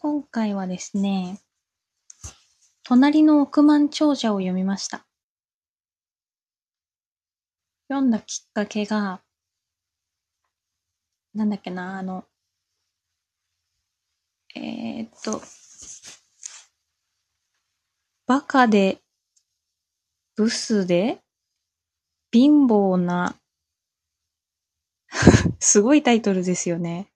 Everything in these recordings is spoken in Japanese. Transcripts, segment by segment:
今回はですね、隣の億万長者を読みました。読んだきっかけが、なんだっけな、あの、えー、っと、バカで、ブスで、貧乏な、すごいタイトルですよね。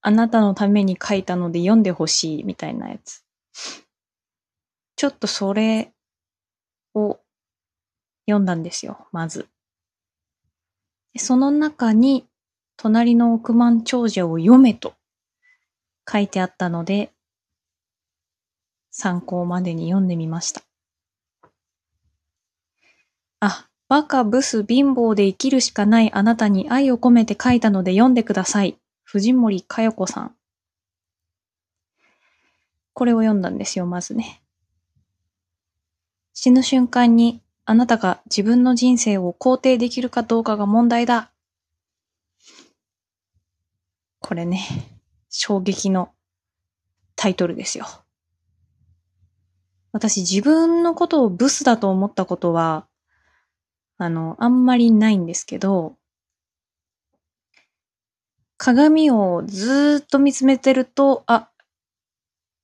あなたのために書いたので読んでほしいみたいなやつ。ちょっとそれを読んだんですよ、まず。その中に、隣の億万長者を読めと書いてあったので、参考までに読んでみました。あ、バカ、ブス、貧乏で生きるしかないあなたに愛を込めて書いたので読んでください。藤森かよ子さん。これを読んだんですよ、まずね。死ぬ瞬間にあなたが自分の人生を肯定できるかどうかが問題だ。これね、衝撃のタイトルですよ。私自分のことをブスだと思ったことは、あの、あんまりないんですけど、鏡をずーっと見つめてると、あ、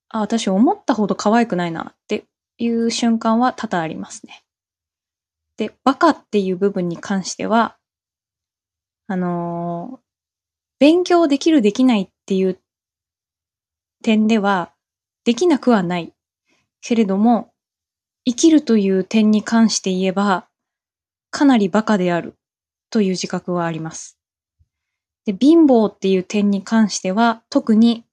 あ、私思ったほど可愛くないなっていう瞬間は多々ありますね。で、バカっていう部分に関しては、あのー勉強できるできないっていう点では、できなくはない。けれども、生きるという点に関して言えば、かなりバカであるという自覚はあります。で、貧乏っていう点に関しては、特に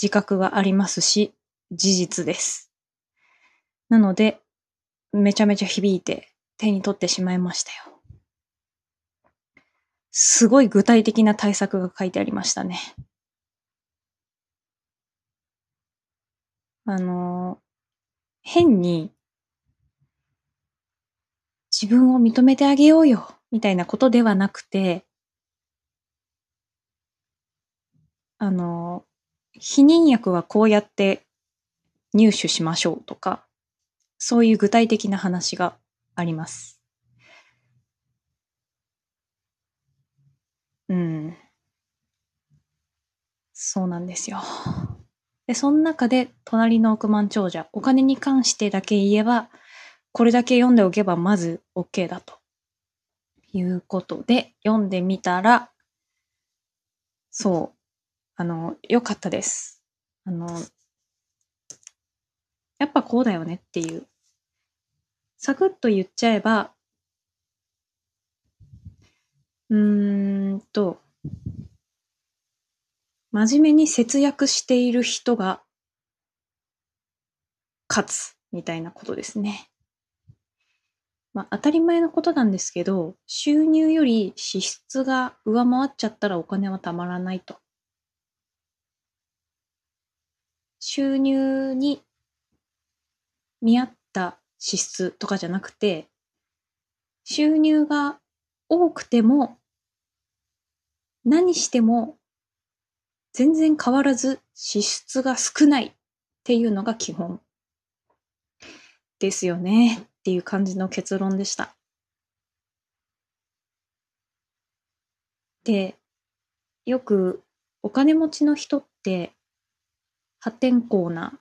自覚がありますし、事実です。なので、めちゃめちゃ響いて手に取ってしまいましたよ。すごい具体的な対策が書いてありましたね。あの、変に自分を認めてあげようよ、みたいなことではなくて、あの、避妊薬はこうやって入手しましょうとか、そういう具体的な話があります。うん。そうなんですよ。で、その中で、隣の億万長者、お金に関してだけ言えば、これだけ読んでおけばまず OK だと。いうことで、読んでみたら、そう、あの、良かったです。あの、やっぱこうだよねっていう。サクッと言っちゃえば、うーんと、真面目に節約している人が勝つみたいなことですね。まあ当たり前のことなんですけど、収入より支出が上回っちゃったらお金はたまらないと。収入に見合った支出とかじゃなくて、収入が多くても何しても全然変わらず支出が少ないっていうのが基本ですよねっていう感じの結論でした。で、よくお金持ちの人って破天荒な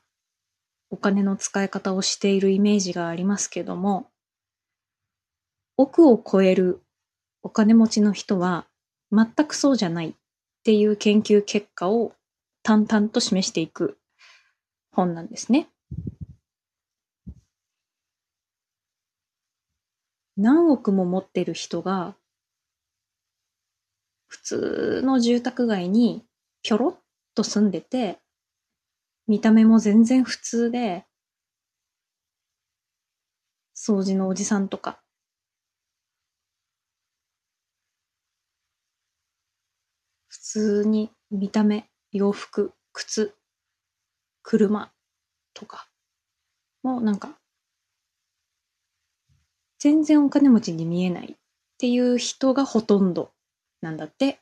お金の使い方をしているイメージがありますけども、億を超えるお金持ちの人は全くそうじゃないっていう研究結果を淡々と示していく本なんですね。何億も持ってる人が普通の住宅街にぴょろっと住んでて見た目も全然普通で掃除のおじさんとか普通に見た目、洋服、靴、車とかもうなんか全然お金持ちに見えないっていう人がほとんどなんだって。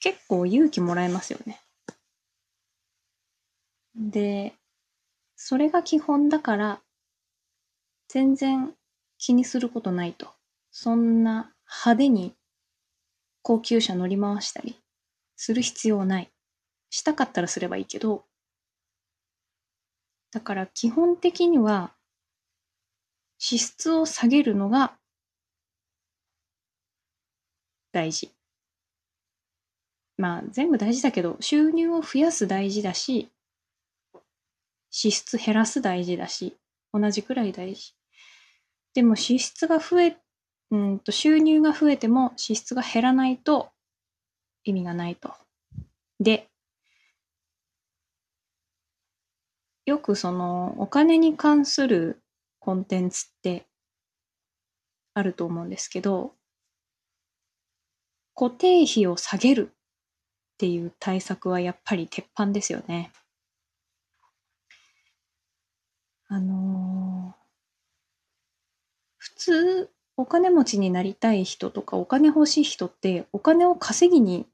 結構勇気もらえますよね。で、それが基本だから、全然気にすることないと。そんな派手に高級車乗り回したりする必要ない。したかったらすればいいけど、だから基本的には支出を下げるのが大事。まあ全部大事だけど収入を増やす大事だし支出減らす大事だし同じくらい大事。でも支出が増え、うんと収入が増えても支出が減らないと意味がないと。で、よくそのお金に関するコンテンツってあると思うんですけど、固定費を下げるっていう対策はやっぱり鉄板ですよね。あのー普通お金持ちになりたい人とかお金欲しい人ってお金を稼ぎに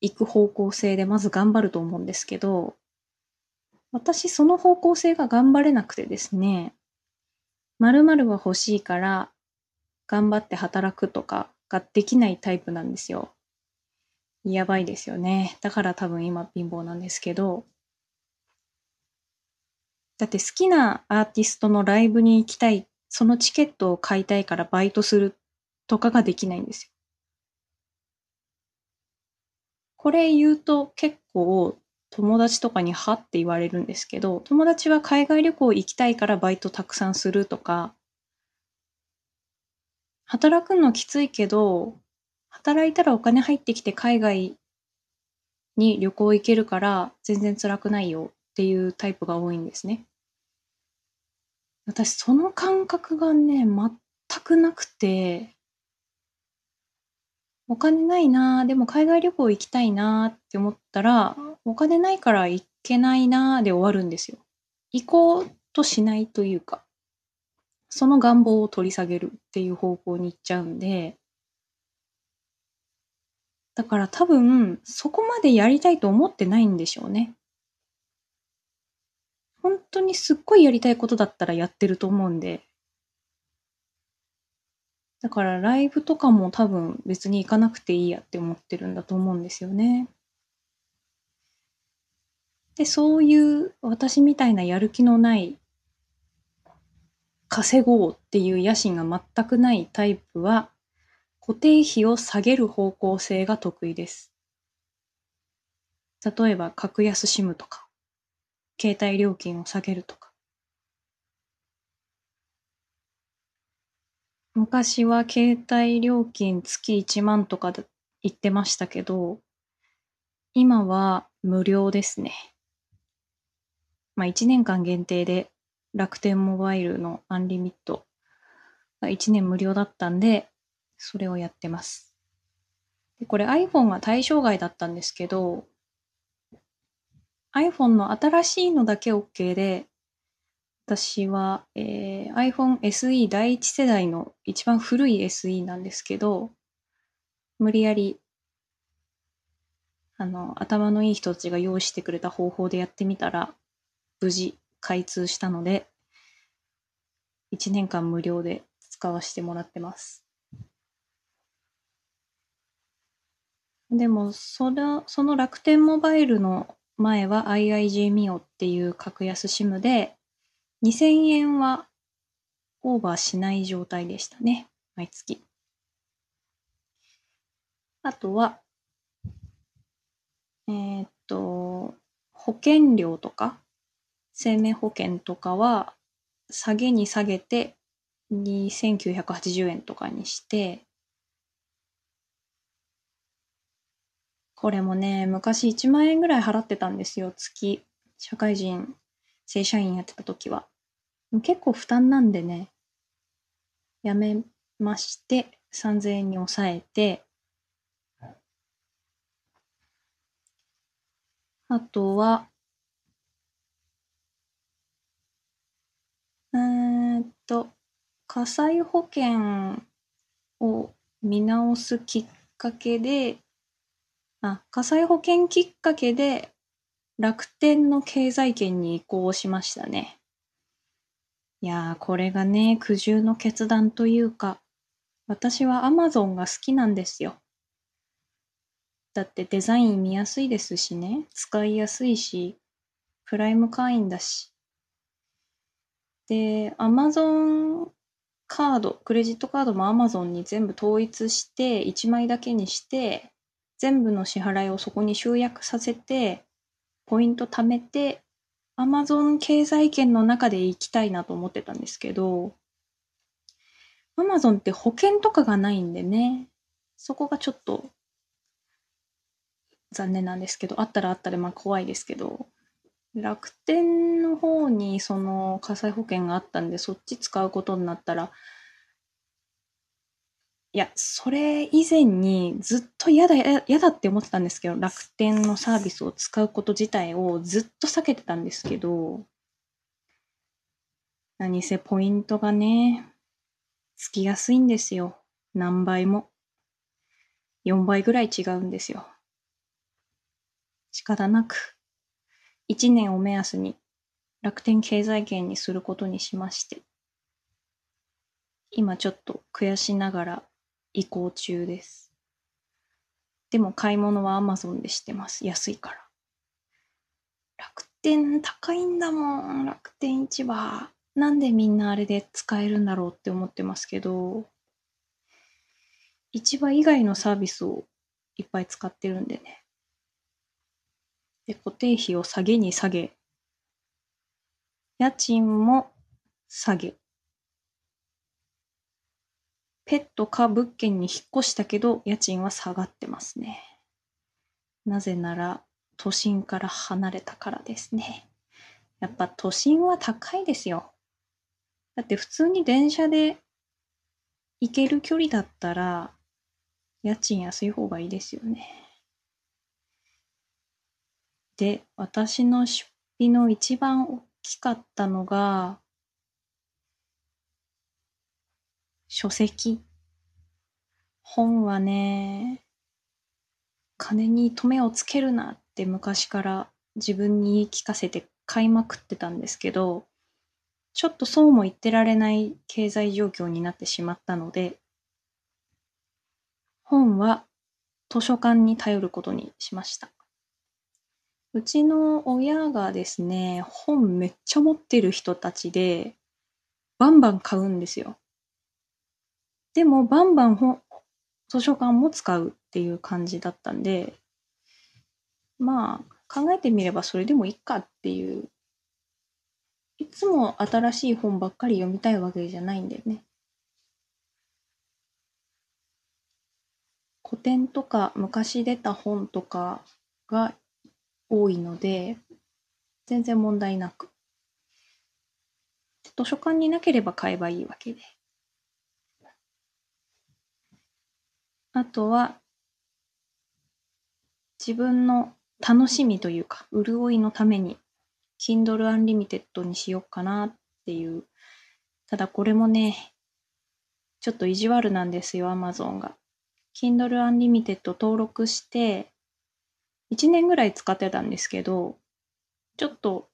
行く方向性でまず頑張ると思うんですけど私その方向性が頑張れなくてですね〇〇は欲しいから頑張って働くとかができないタイプなんですよ。やばいですよね。だから多分今貧乏なんですけどだって好きなアーティストのライブに行きたいそのチケットを買いたいからバイトするとかができないんですよ。これ言うと結構友達とかにはって言われるんですけど、友達は海外旅行行きたいからバイトたくさんするとか、働くのきついけど、働いたらお金入ってきて海外に旅行行けるから全然辛くないよっていうタイプが多いんですね。私その感覚がね全くなくてお金ないなでも海外旅行行きたいなって思ったらお金ないから行けないなで終わるんですよ行こうとしないというかその願望を取り下げるっていう方向に行っちゃうんでだから多分そこまでやりたいと思ってないんでしょうね本当にすっごいやりたいことだったらやってると思うんで。だからライブとかも多分別に行かなくていいやって思ってるんだと思うんですよね。で、そういう私みたいなやる気のない稼ごうっていう野心が全くないタイプは固定費を下げる方向性が得意です。例えば格安 SIM とか携帯料金を下げるとか。昔は携帯料金月1万とかで言ってましたけど、今は無料ですね。まあ1年間限定で楽天モバイルのアンリミットが1年無料だったんで、それをやってます。でこれ iPhone が対象外だったんですけど、iPhone の新しいのだけ OK で、私は、えー iPhone SE 第一世代の一番古い SE なんですけど、無理やり、あの、頭のいい人たちが用意してくれた方法でやってみたら、無事開通したので、1年間無料で使わせてもらってます。でも、その、その楽天モバイルの前は IIJ ミオっていう格安 SIM で、2000円はオーバーしない状態でしたね。毎月。あとは、えーっと、保険料とか、生命保険とかは、下げに下げて、2980円とかにして、これもね、昔1万円ぐらい払ってたんですよ、月。社会人、正社員やってた時は。結構負担なんでね、やめまして、3000円に抑えて、あとは、えーっと、火災保険を見直すきっかけで、あ、火災保険きっかけで楽天の経済圏に移行しましたね。いやー、これがね、苦渋の決断というか、私は Amazon が好きなんですよ。だってデザイン見やすいですしね、使いやすいし、プライム会員だし。で、Amazon カード、クレジットカードも Amazon に全部統一して、1枚だけにして、全部の支払いをそこに集約させて、ポイント貯めて、Amazon 経済圏の中で行きたいなと思ってたんですけど、Amazon って保険とかがないんでね、そこがちょっと残念なんですけど、あったらあったでまあ怖いですけど、楽天の方にその火災保険があったんで、そっち使うことになったら、いや、それ以前にずっと嫌だ、嫌だって思ってたんですけど、楽天のサービスを使うこと自体をずっと避けてたんですけど、何せポイントがね、つきやすいんですよ。何倍も。4倍ぐらい違うんですよ。仕方なく。1年を目安に楽天経済圏にすることにしまして、今ちょっと悔しながら移行中です。でも買い物は Amazon でしてます。安いから。楽天高いんだもん、楽天市場。なんでみんなあれで使えるんだろうって思ってますけど、市場以外のサービスをいっぱい使ってるんでね。で、固定費を下げに下げ、家賃も下げ。ペットか物件に引っ越したけど、家賃は下がってますね。なぜなら、都心から離れたからですね。やっぱ都心は高いですよ。だって普通に電車で行ける距離だったら、家賃安い方がいいですよね。で、私の出費の一番大きかったのが、書籍？本はね、金に止めをつけるなって昔から自分に言い聞かせて買いまくってたんですけど、ちょっとそうも言ってられない経済状況になってしまったので、本は図書館に頼ることにしました。うちの親がですね、本めっちゃ持ってる人たちで、バンバン買うんですよ。でも、バンバン本、図書館も使うっていう感じだったんで、まあ、考えてみればそれでもいいかっていう。いつも新しい本ばっかり読みたいわけじゃないんだよね。古典とか昔出た本とかが多いので、全然問題なく。図書館になければ買えばいいわけで。あとは、自分の楽しみというか、潤いのために、Kindle Unlimited にしようかなっていう。ただこれもね、ちょっと意地悪なんですよ、Amazon が。Kindle Unlimited 登録して、1年ぐらい使ってたんですけど、ちょっと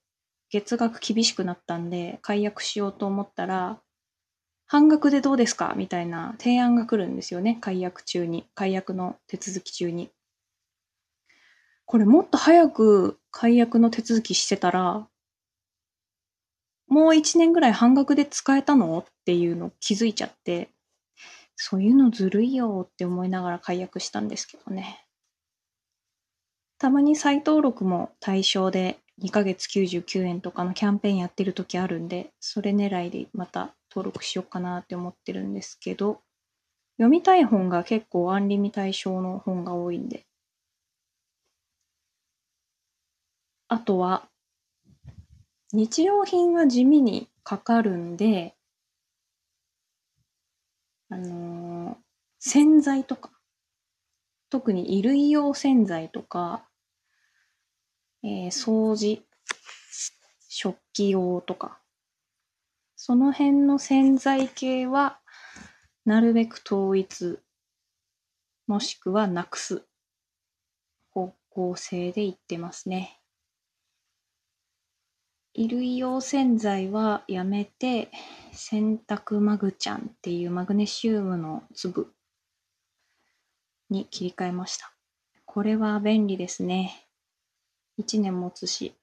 月額厳しくなったんで、解約しようと思ったら、半額でどうですか？みたいな提案が来るんですよね。解約中に。解約の手続き中に。これもっと早く解約の手続きしてたら、もう1年ぐらい半額で使えたの？っていうの気づいちゃって、そういうのずるいよって思いながら解約したんですけどね。たまに再登録も対象で2ヶ月99円とかのキャンペーンやってる時あるんで、それ狙いでまた登録しようかなって思ってるんですけど、読みたい本が結構アンリミ対象の本が多いんで。あとは、日用品は地味にかかるんで、あのー、洗剤とか、特に衣類用洗剤とか、えー、掃除、食器用とか、その辺の洗剤系は、なるべく統一、もしくはなくす方。向性でいってますね。衣類用洗剤はやめて、洗濯マグちゃんっていうマグネシウムの粒に切り替えました。これは便利ですね。1年持つし、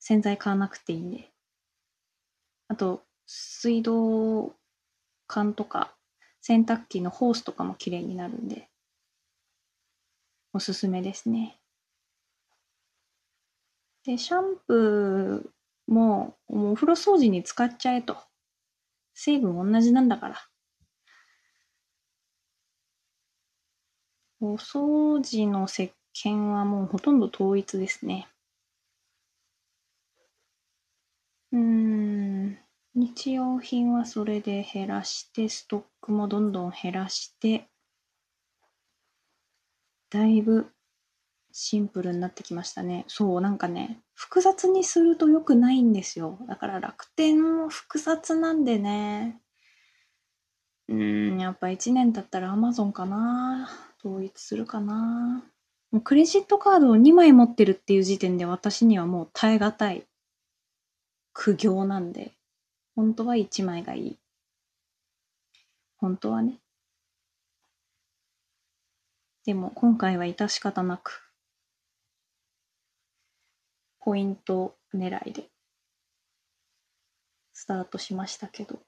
洗剤買わなくていいんで。あと、水道管とか洗濯機のホースとかも綺麗になるんで、おすすめですね。で、シャンプーも、もうお風呂掃除に使っちゃえと。成分同じなんだから。お掃除の石鹸はもうほとんど統一ですね。うーん。日用品はそれで減らして、ストックもどんどん減らして、だいぶシンプルになってきましたね。そう、なんかね、複雑にすると良くないんですよ。だから楽天も複雑なんでね。うん、やっぱ1年経ったら Amazon かな。統一するかな。もうクレジットカードを2枚持ってるっていう時点で私にはもう耐え難い苦行なんで、本当は1枚がいい。本当はね。でも今回は致し方なくポイント狙いでスタートしましたけど。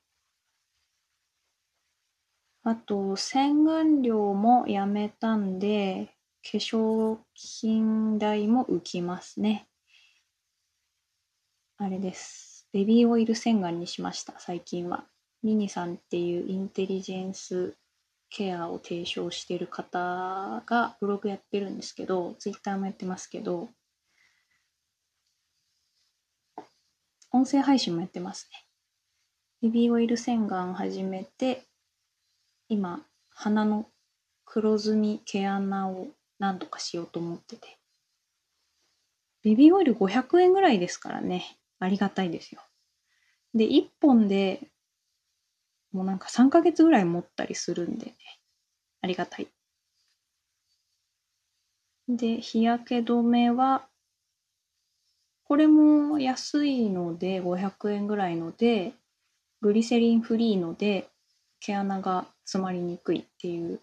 あと、洗顔料もやめたんで、化粧品代も浮きますね。あれです。ベビーオイル洗顔にしました、最近は。ミニさんっていうインテリジェンスケアを提唱してる方がブログやってるんですけど、ツイッターもやってますけど、音声配信もやってますね。ベビーオイル洗顔始めて、今、鼻の黒ずみ毛穴を何とかしようと思ってて。ベビーオイル500円ぐらいですからね。ありがたいですよ。で、1本でもうなんか3ヶ月ぐらい持ったりするんでね。ありがたい。で、日焼け止めはこれも安いので500円ぐらいのでグリセリンフリーので毛穴が詰まりにくいっていう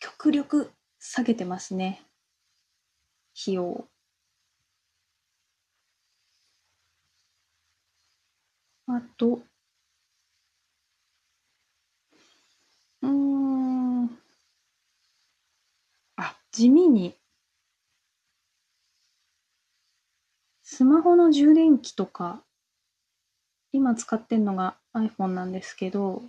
極力下げてますね費用あとうんあ地味にスマホの充電器とか、今使ってんのが iPhone なんですけど、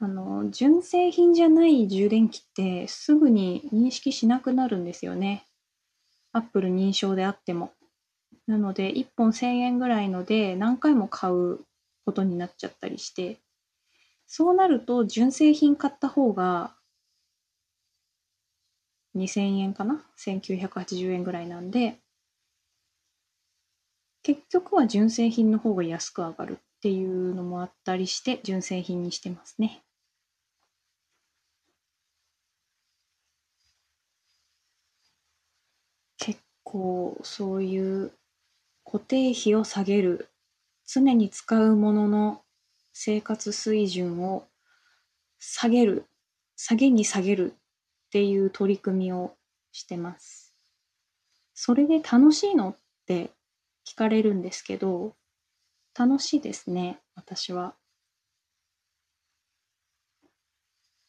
あの、純正品じゃない充電器ってすぐに認識しなくなるんですよね。Apple 認証であっても。なので、1本1000円ぐらいので何回も買うことになっちゃったりして、そうなると純正品買った方が2000円かな ?1980 円ぐらいなんで、結局は純正品の方が安く上がるっていうのもあったりして純正品にしてますね。結構そういう固定費を下げる常に使うものの生活水準を下げる下げに下げるっていう取り組みをしてます。それで楽しいのって聞かれるんですけど、楽しいですね、私は。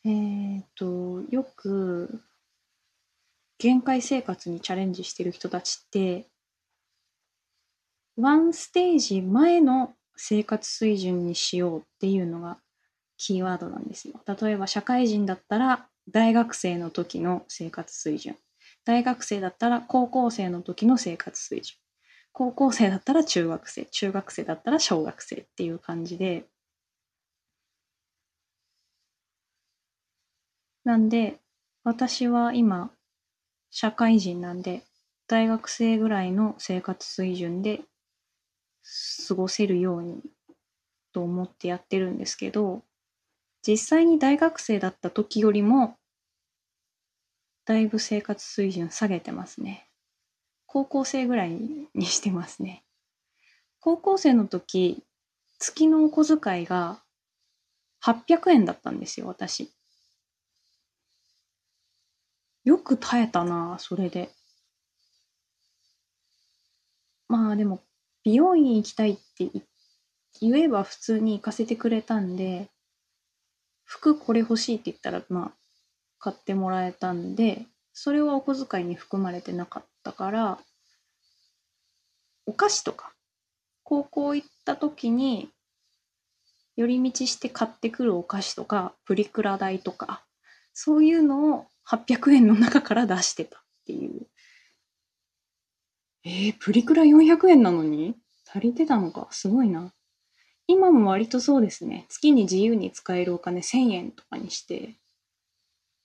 えっ、と、よく、限界生活にチャレンジしてる人たちって、ワンステージ前の生活水準にしようっていうのがキーワードなんですよ。例えば社会人だったら大学生の時の生活水準。大学生だったら高校生の時の生活水準。高校生だったら中学生、中学生だったら小学生っていう感じで、なんで、私は今、社会人なんで、大学生ぐらいの生活水準で過ごせるようにと思ってやってるんですけど、実際に大学生だった時よりも、だいぶ生活水準下げてますね。高校生ぐらいにしてますね。高校生の時、月のお小遣いが800円だったんですよ、私。よく耐えたな、それで。まあでも、美容院行きたいって言えば普通に行かせてくれたんで、服これ欲しいって言ったら、まあ、買ってもらえたんで、それはお小遣いに含まれてなかったから、お菓子とか、高校行った時に、寄り道して買ってくるお菓子とか、プリクラ代とか、そういうのを800円の中から出してたっていう。えー、プリクラ400円なのに？足りてたのか？すごいな。今も割とそうですね。月に自由に使えるお金1000円とかにして、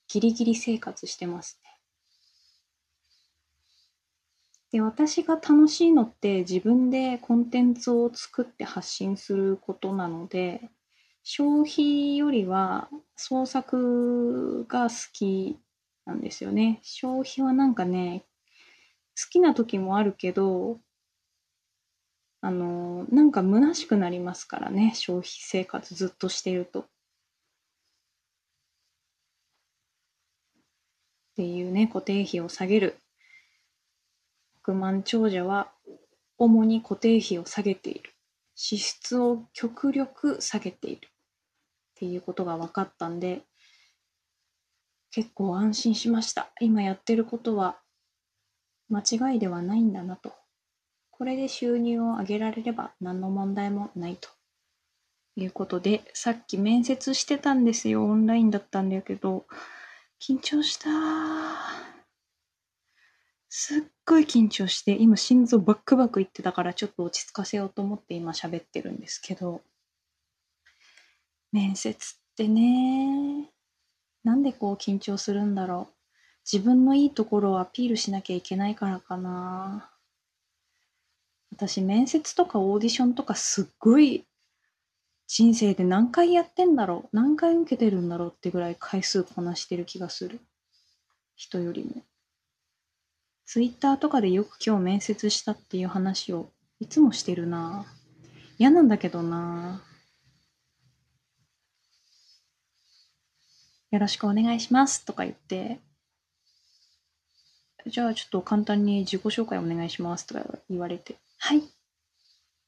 ギリギリ生活してますね。で、私が楽しいのって自分でコンテンツを作って発信することなので、消費よりは創作が好きなんですよね。消費はなんかね、好きな時もあるけど、あの、なんか虚しくなりますからね、消費生活ずっとしてると。っていうね、固定費を下げる。億万長者は主に固定費を下げている。支出を極力下げている。っていうことが分かったんで、結構安心しました。今やってることは間違いではないんだなと。これで収入を上げられれば何の問題もないと。いうことで、さっき面接してたんですよ。オンラインだったんだけど、緊張した。すっごい緊張して、今心臓バックバックいってたからちょっと落ち着かせようと思って今喋ってるんですけど、面接ってね、なんでこう緊張するんだろう。自分のいいところをアピールしなきゃいけないからかな。私、面接とかオーディションとかすっごい人生で何回やってんだろう何回受けてるんだろうってぐらい回数こなしてる気がする。人よりも。ツイッターとかでよく今日面接したっていう話をいつもしてるな嫌なんだけどなよろしくお願いしますとか言って、じゃあちょっと簡単に自己紹介お願いしますとか言われて、はい。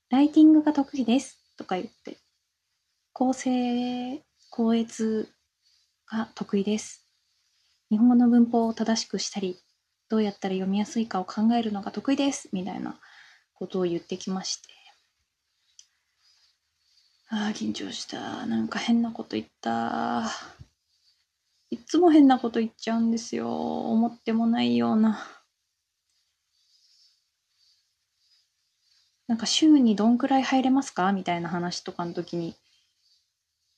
ライティングが得意ですとか言って、構成、校閲が得意です。日本語の文法を正しくしたり、どうやったら読みやすいかを考えるのが得意ですみたいなことを言ってきまして。ああ、緊張した。なんか変なこと言った。いつも変なこと言っちゃうんですよ。思ってもないような。なんか週にどんくらい入れますか？みたいな話とかの時に、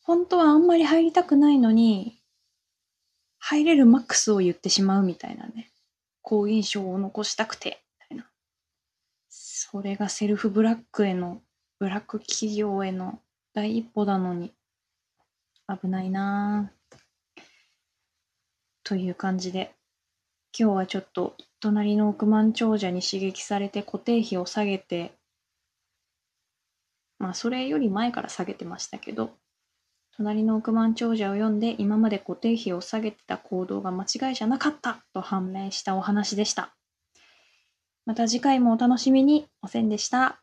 本当はあんまり入りたくないのに、入れるマックスを言ってしまうみたいなね。好印象を残したくて、みたいな。それがセルフブラックへの、ブラック企業への第一歩なのに、危ないなぁ。という感じで、今日はちょっと隣の億万長者に刺激されて固定費を下げて、まあそれより前から下げてましたけど、隣の億万長者を読んで今まで固定費を下げてた行動が間違いじゃなかったと判明したお話でした。また次回もお楽しみに。おせんでした。